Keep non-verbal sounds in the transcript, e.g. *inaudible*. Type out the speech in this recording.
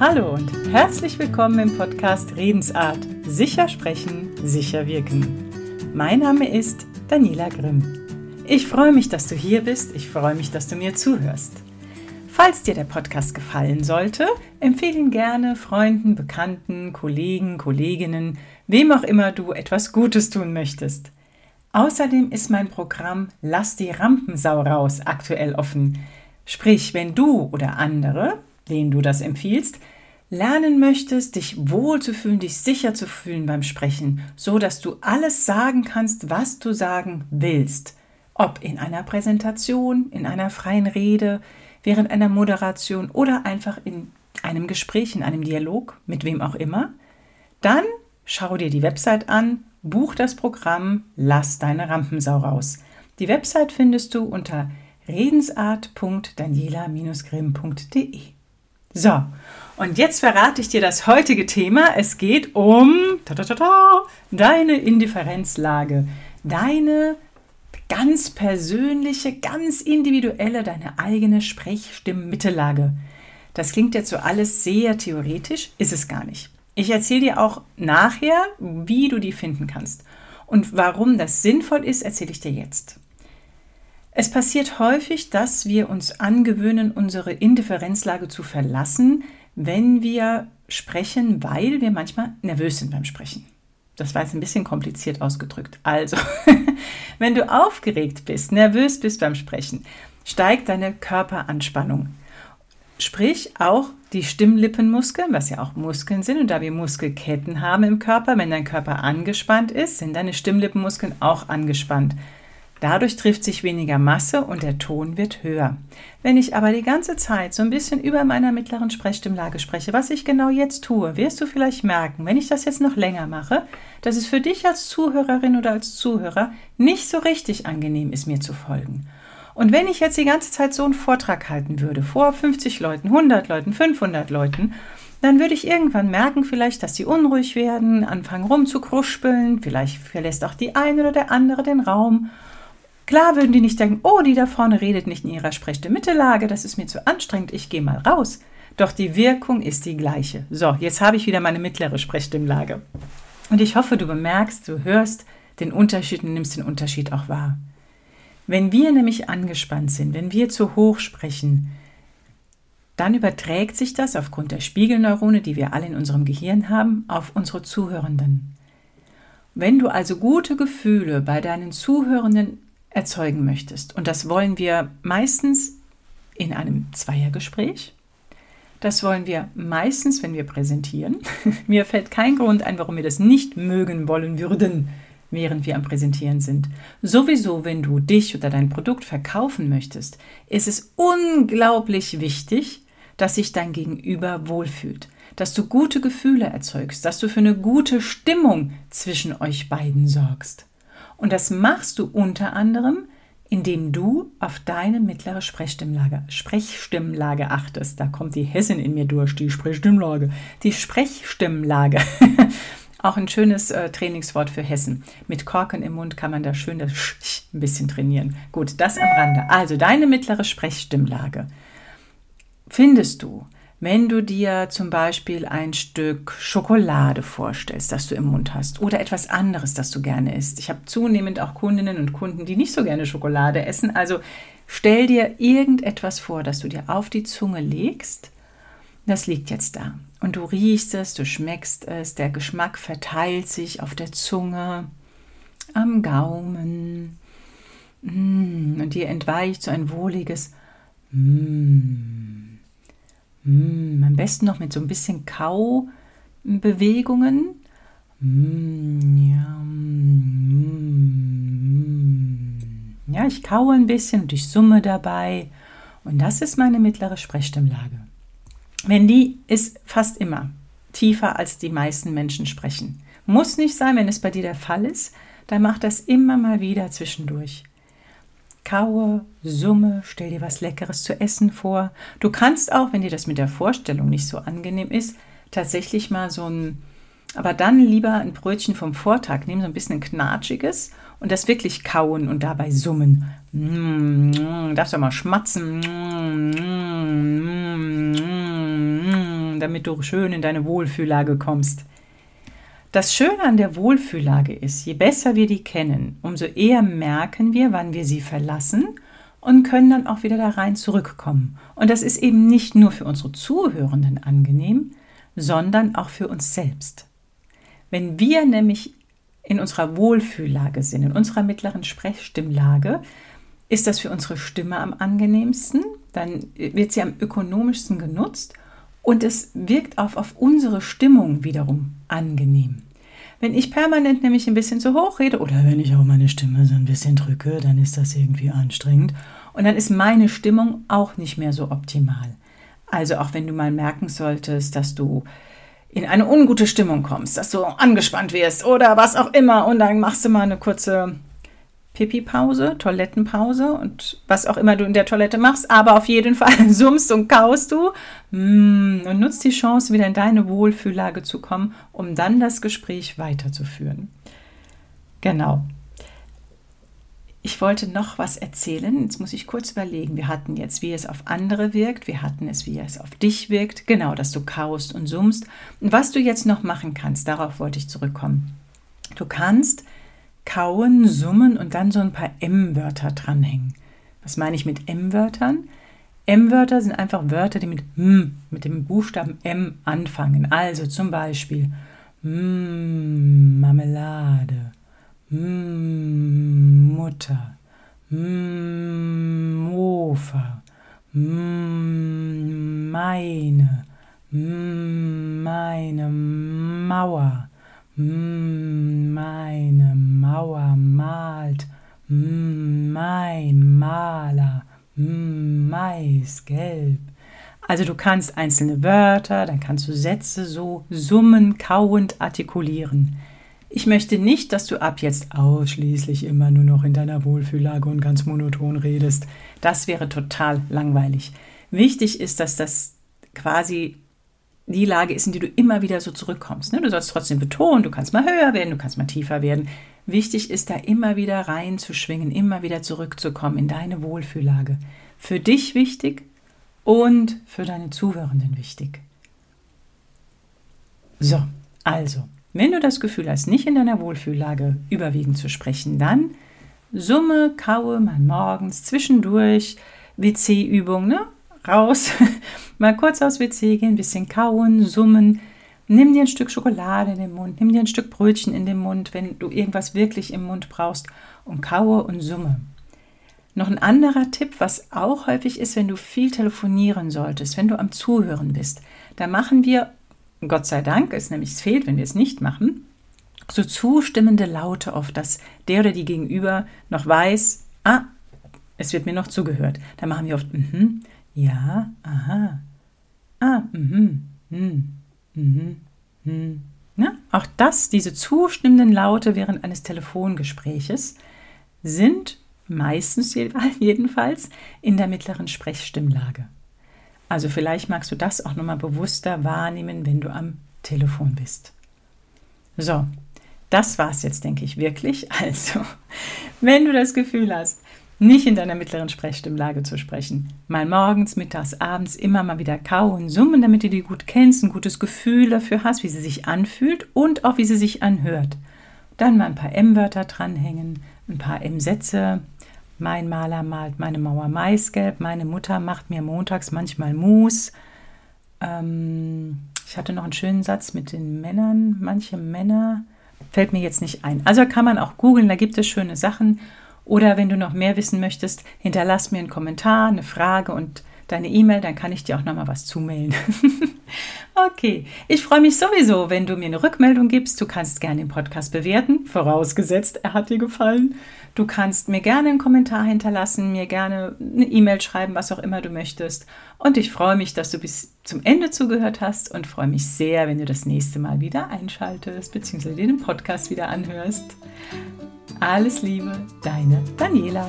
Hallo und herzlich willkommen im Podcast Redensart. Sicher sprechen, sicher wirken. Mein Name ist Daniela Grimm. Ich freue mich, dass du hier bist. Ich freue mich, dass du mir zuhörst. Falls dir der Podcast gefallen sollte, empfehle ihn gerne Freunden, Bekannten, Kollegen, Kolleginnen, wem auch immer du etwas Gutes tun möchtest. Außerdem ist mein Programm Lass die Rampensau raus aktuell offen. Sprich, wenn du oder andere denen du das empfiehlst, lernen möchtest, dich wohlzufühlen, dich sicher zu fühlen beim Sprechen, so dass du alles sagen kannst, was du sagen willst. Ob in einer Präsentation, in einer freien Rede, während einer Moderation oder einfach in einem Gespräch, in einem Dialog, mit wem auch immer, dann schau dir die Website an, buch das Programm, lass deine Rampensau raus. Die Website findest du unter redensart.daniela-grimm.de. So, und jetzt verrate ich dir das heutige Thema. Es geht um ta -ta -ta deine Indifferenzlage, deine ganz persönliche, ganz individuelle, deine eigene Sprechstimmmittellage. Das klingt jetzt so alles sehr theoretisch, ist es gar nicht. Ich erzähle dir auch nachher, wie du die finden kannst. Und warum das sinnvoll ist, erzähle ich dir jetzt. Es passiert häufig, dass wir uns angewöhnen, unsere Indifferenzlage zu verlassen, wenn wir sprechen, weil wir manchmal nervös sind beim Sprechen. Das war jetzt ein bisschen kompliziert ausgedrückt. Also, *laughs* wenn du aufgeregt bist, nervös bist beim Sprechen, steigt deine Körperanspannung. Sprich auch die Stimmlippenmuskeln, was ja auch Muskeln sind, und da wir Muskelketten haben im Körper, wenn dein Körper angespannt ist, sind deine Stimmlippenmuskeln auch angespannt. Dadurch trifft sich weniger Masse und der Ton wird höher. Wenn ich aber die ganze Zeit so ein bisschen über meiner mittleren Sprechstimmlage spreche, was ich genau jetzt tue, wirst du vielleicht merken, wenn ich das jetzt noch länger mache, dass es für dich als Zuhörerin oder als Zuhörer nicht so richtig angenehm ist, mir zu folgen. Und wenn ich jetzt die ganze Zeit so einen Vortrag halten würde, vor 50 Leuten, 100 Leuten, 500 Leuten, dann würde ich irgendwann merken vielleicht, dass sie unruhig werden, anfangen rumzukruspeln, vielleicht verlässt auch die eine oder der andere den Raum Klar würden die nicht denken, oh, die da vorne redet nicht in ihrer Sprechstimmmittellage, das ist mir zu anstrengend, ich gehe mal raus. Doch die Wirkung ist die gleiche. So, jetzt habe ich wieder meine mittlere Sprechstimmlage. Und ich hoffe, du bemerkst, du hörst den Unterschied und nimmst den Unterschied auch wahr. Wenn wir nämlich angespannt sind, wenn wir zu hoch sprechen, dann überträgt sich das aufgrund der Spiegelneurone, die wir alle in unserem Gehirn haben, auf unsere Zuhörenden. Wenn du also gute Gefühle bei deinen Zuhörenden erzeugen möchtest. Und das wollen wir meistens in einem Zweiergespräch. Das wollen wir meistens, wenn wir präsentieren. *laughs* Mir fällt kein Grund ein, warum wir das nicht mögen wollen würden, während wir am Präsentieren sind. Sowieso, wenn du dich oder dein Produkt verkaufen möchtest, ist es unglaublich wichtig, dass sich dein Gegenüber wohlfühlt, dass du gute Gefühle erzeugst, dass du für eine gute Stimmung zwischen euch beiden sorgst. Und das machst du unter anderem, indem du auf deine mittlere Sprechstimmlage, Sprechstimmlage achtest. Da kommt die Hessin in mir durch, die Sprechstimmlage. Die Sprechstimmlage. *laughs* Auch ein schönes äh, Trainingswort für Hessen. Mit Korken im Mund kann man da schön das Sch ein bisschen trainieren. Gut, das am Rande. Also deine mittlere Sprechstimmlage. Findest du wenn du dir zum Beispiel ein Stück Schokolade vorstellst, das du im Mund hast, oder etwas anderes, das du gerne isst. Ich habe zunehmend auch Kundinnen und Kunden, die nicht so gerne Schokolade essen. Also stell dir irgendetwas vor, das du dir auf die Zunge legst. Das liegt jetzt da. Und du riechst es, du schmeckst es, der Geschmack verteilt sich auf der Zunge, am Gaumen. Mm, und dir entweicht so ein wohliges Mmm. Mm, am besten noch mit so ein bisschen Kaubewegungen. Mm, ja, mm, ja, ich kaue ein bisschen und ich summe dabei. Und das ist meine mittlere Sprechstimmlage. Wenn die ist fast immer tiefer als die meisten Menschen sprechen. Muss nicht sein, wenn es bei dir der Fall ist, dann mach das immer mal wieder zwischendurch kaue, summe, stell dir was Leckeres zu essen vor. Du kannst auch, wenn dir das mit der Vorstellung nicht so angenehm ist, tatsächlich mal so ein, aber dann lieber ein Brötchen vom Vortag nehmen, so ein bisschen ein knatschiges und das wirklich kauen und dabei summen. Mm, darfst du mal schmatzen. Mm, damit du schön in deine Wohlfühllage kommst. Das Schöne an der Wohlfühllage ist, je besser wir die kennen, umso eher merken wir, wann wir sie verlassen und können dann auch wieder da rein zurückkommen. Und das ist eben nicht nur für unsere Zuhörenden angenehm, sondern auch für uns selbst. Wenn wir nämlich in unserer Wohlfühllage sind, in unserer mittleren Sprechstimmlage, ist das für unsere Stimme am angenehmsten, dann wird sie am ökonomischsten genutzt und es wirkt auch auf unsere Stimmung wiederum angenehm. Wenn ich permanent nämlich ein bisschen zu hoch rede oder wenn ich auch meine Stimme so ein bisschen drücke, dann ist das irgendwie anstrengend und dann ist meine Stimmung auch nicht mehr so optimal. Also auch wenn du mal merken solltest, dass du in eine ungute Stimmung kommst, dass du angespannt wirst oder was auch immer und dann machst du mal eine kurze Pipi-Pause, Toilettenpause und was auch immer du in der Toilette machst, aber auf jeden Fall *laughs* summst und kaust du mm, und nutzt die Chance, wieder in deine Wohlfühllage zu kommen, um dann das Gespräch weiterzuführen. Genau. Ich wollte noch was erzählen. Jetzt muss ich kurz überlegen. Wir hatten jetzt, wie es auf andere wirkt. Wir hatten es, wie es auf dich wirkt. Genau, dass du kaust und summst. Und was du jetzt noch machen kannst, darauf wollte ich zurückkommen. Du kannst kauen, summen und dann so ein paar M-Wörter dranhängen. Was meine ich mit M-Wörtern? M-Wörter sind einfach Wörter, die mit M, mit dem Buchstaben M anfangen. Also zum Beispiel M, Marmelade, M, Mutter, M, Mofa, M, meine, M, meine Mauer, meine Mauer malt, mein Maler, maisgelb. Also du kannst einzelne Wörter, dann kannst du Sätze so summen, kauend artikulieren. Ich möchte nicht, dass du ab jetzt ausschließlich immer nur noch in deiner Wohlfühllage und ganz monoton redest. Das wäre total langweilig. Wichtig ist, dass das quasi die Lage ist, in die du immer wieder so zurückkommst. Ne? Du sollst trotzdem betonen, du kannst mal höher werden, du kannst mal tiefer werden. Wichtig ist da immer wieder reinzuschwingen, immer wieder zurückzukommen in deine Wohlfühllage. Für dich wichtig und für deine Zuhörenden wichtig. So, also, wenn du das Gefühl hast, nicht in deiner Wohlfühllage überwiegend zu sprechen, dann summe, kaue mal morgens zwischendurch WC-Übung, ne? raus, *laughs* mal kurz aufs WC gehen, bisschen kauen, summen. Nimm dir ein Stück Schokolade in den Mund, nimm dir ein Stück Brötchen in den Mund, wenn du irgendwas wirklich im Mund brauchst und kaue und summe. Noch ein anderer Tipp, was auch häufig ist, wenn du viel telefonieren solltest, wenn du am Zuhören bist, da machen wir, Gott sei Dank, es nämlich fehlt, wenn wir es nicht machen, so zustimmende Laute oft, dass der oder die Gegenüber noch weiß, ah, es wird mir noch zugehört. Da machen wir oft, mhm, ja, aha. Ah, mhm, mhm, mhm, mhm. Ja, auch das, diese zustimmenden Laute während eines Telefongespräches, sind meistens *laughs* jedenfalls in der mittleren Sprechstimmlage. Also vielleicht magst du das auch nochmal bewusster wahrnehmen, wenn du am Telefon bist. So, das war es jetzt, denke ich, wirklich. *laughs* Also, wenn du das Gefühl hast, nicht in deiner mittleren Sprechstimmlage zu sprechen. Mal morgens, mittags, abends immer mal wieder kauen, summen, damit du die gut kennst, ein gutes Gefühl dafür hast, wie sie sich anfühlt und auch wie sie sich anhört. Dann mal ein paar M-Wörter dranhängen, ein paar M-Sätze. Mein Maler malt meine Mauer maisgelb, meine Mutter macht mir montags manchmal Mus. Ähm, ich hatte noch einen schönen Satz mit den Männern. Manche Männer fällt mir jetzt nicht ein. Also kann man auch googeln, da gibt es schöne Sachen. Oder wenn du noch mehr wissen möchtest, hinterlass mir einen Kommentar, eine Frage und deine E-Mail, dann kann ich dir auch noch mal was zumailen. *laughs* okay, ich freue mich sowieso, wenn du mir eine Rückmeldung gibst. Du kannst gerne den Podcast bewerten, vorausgesetzt, er hat dir gefallen. Du kannst mir gerne einen Kommentar hinterlassen, mir gerne eine E-Mail schreiben, was auch immer du möchtest. Und ich freue mich, dass du bis zum Ende zugehört hast und freue mich sehr, wenn du das nächste Mal wieder einschaltest bzw. den Podcast wieder anhörst. Alles Liebe, deine Daniela.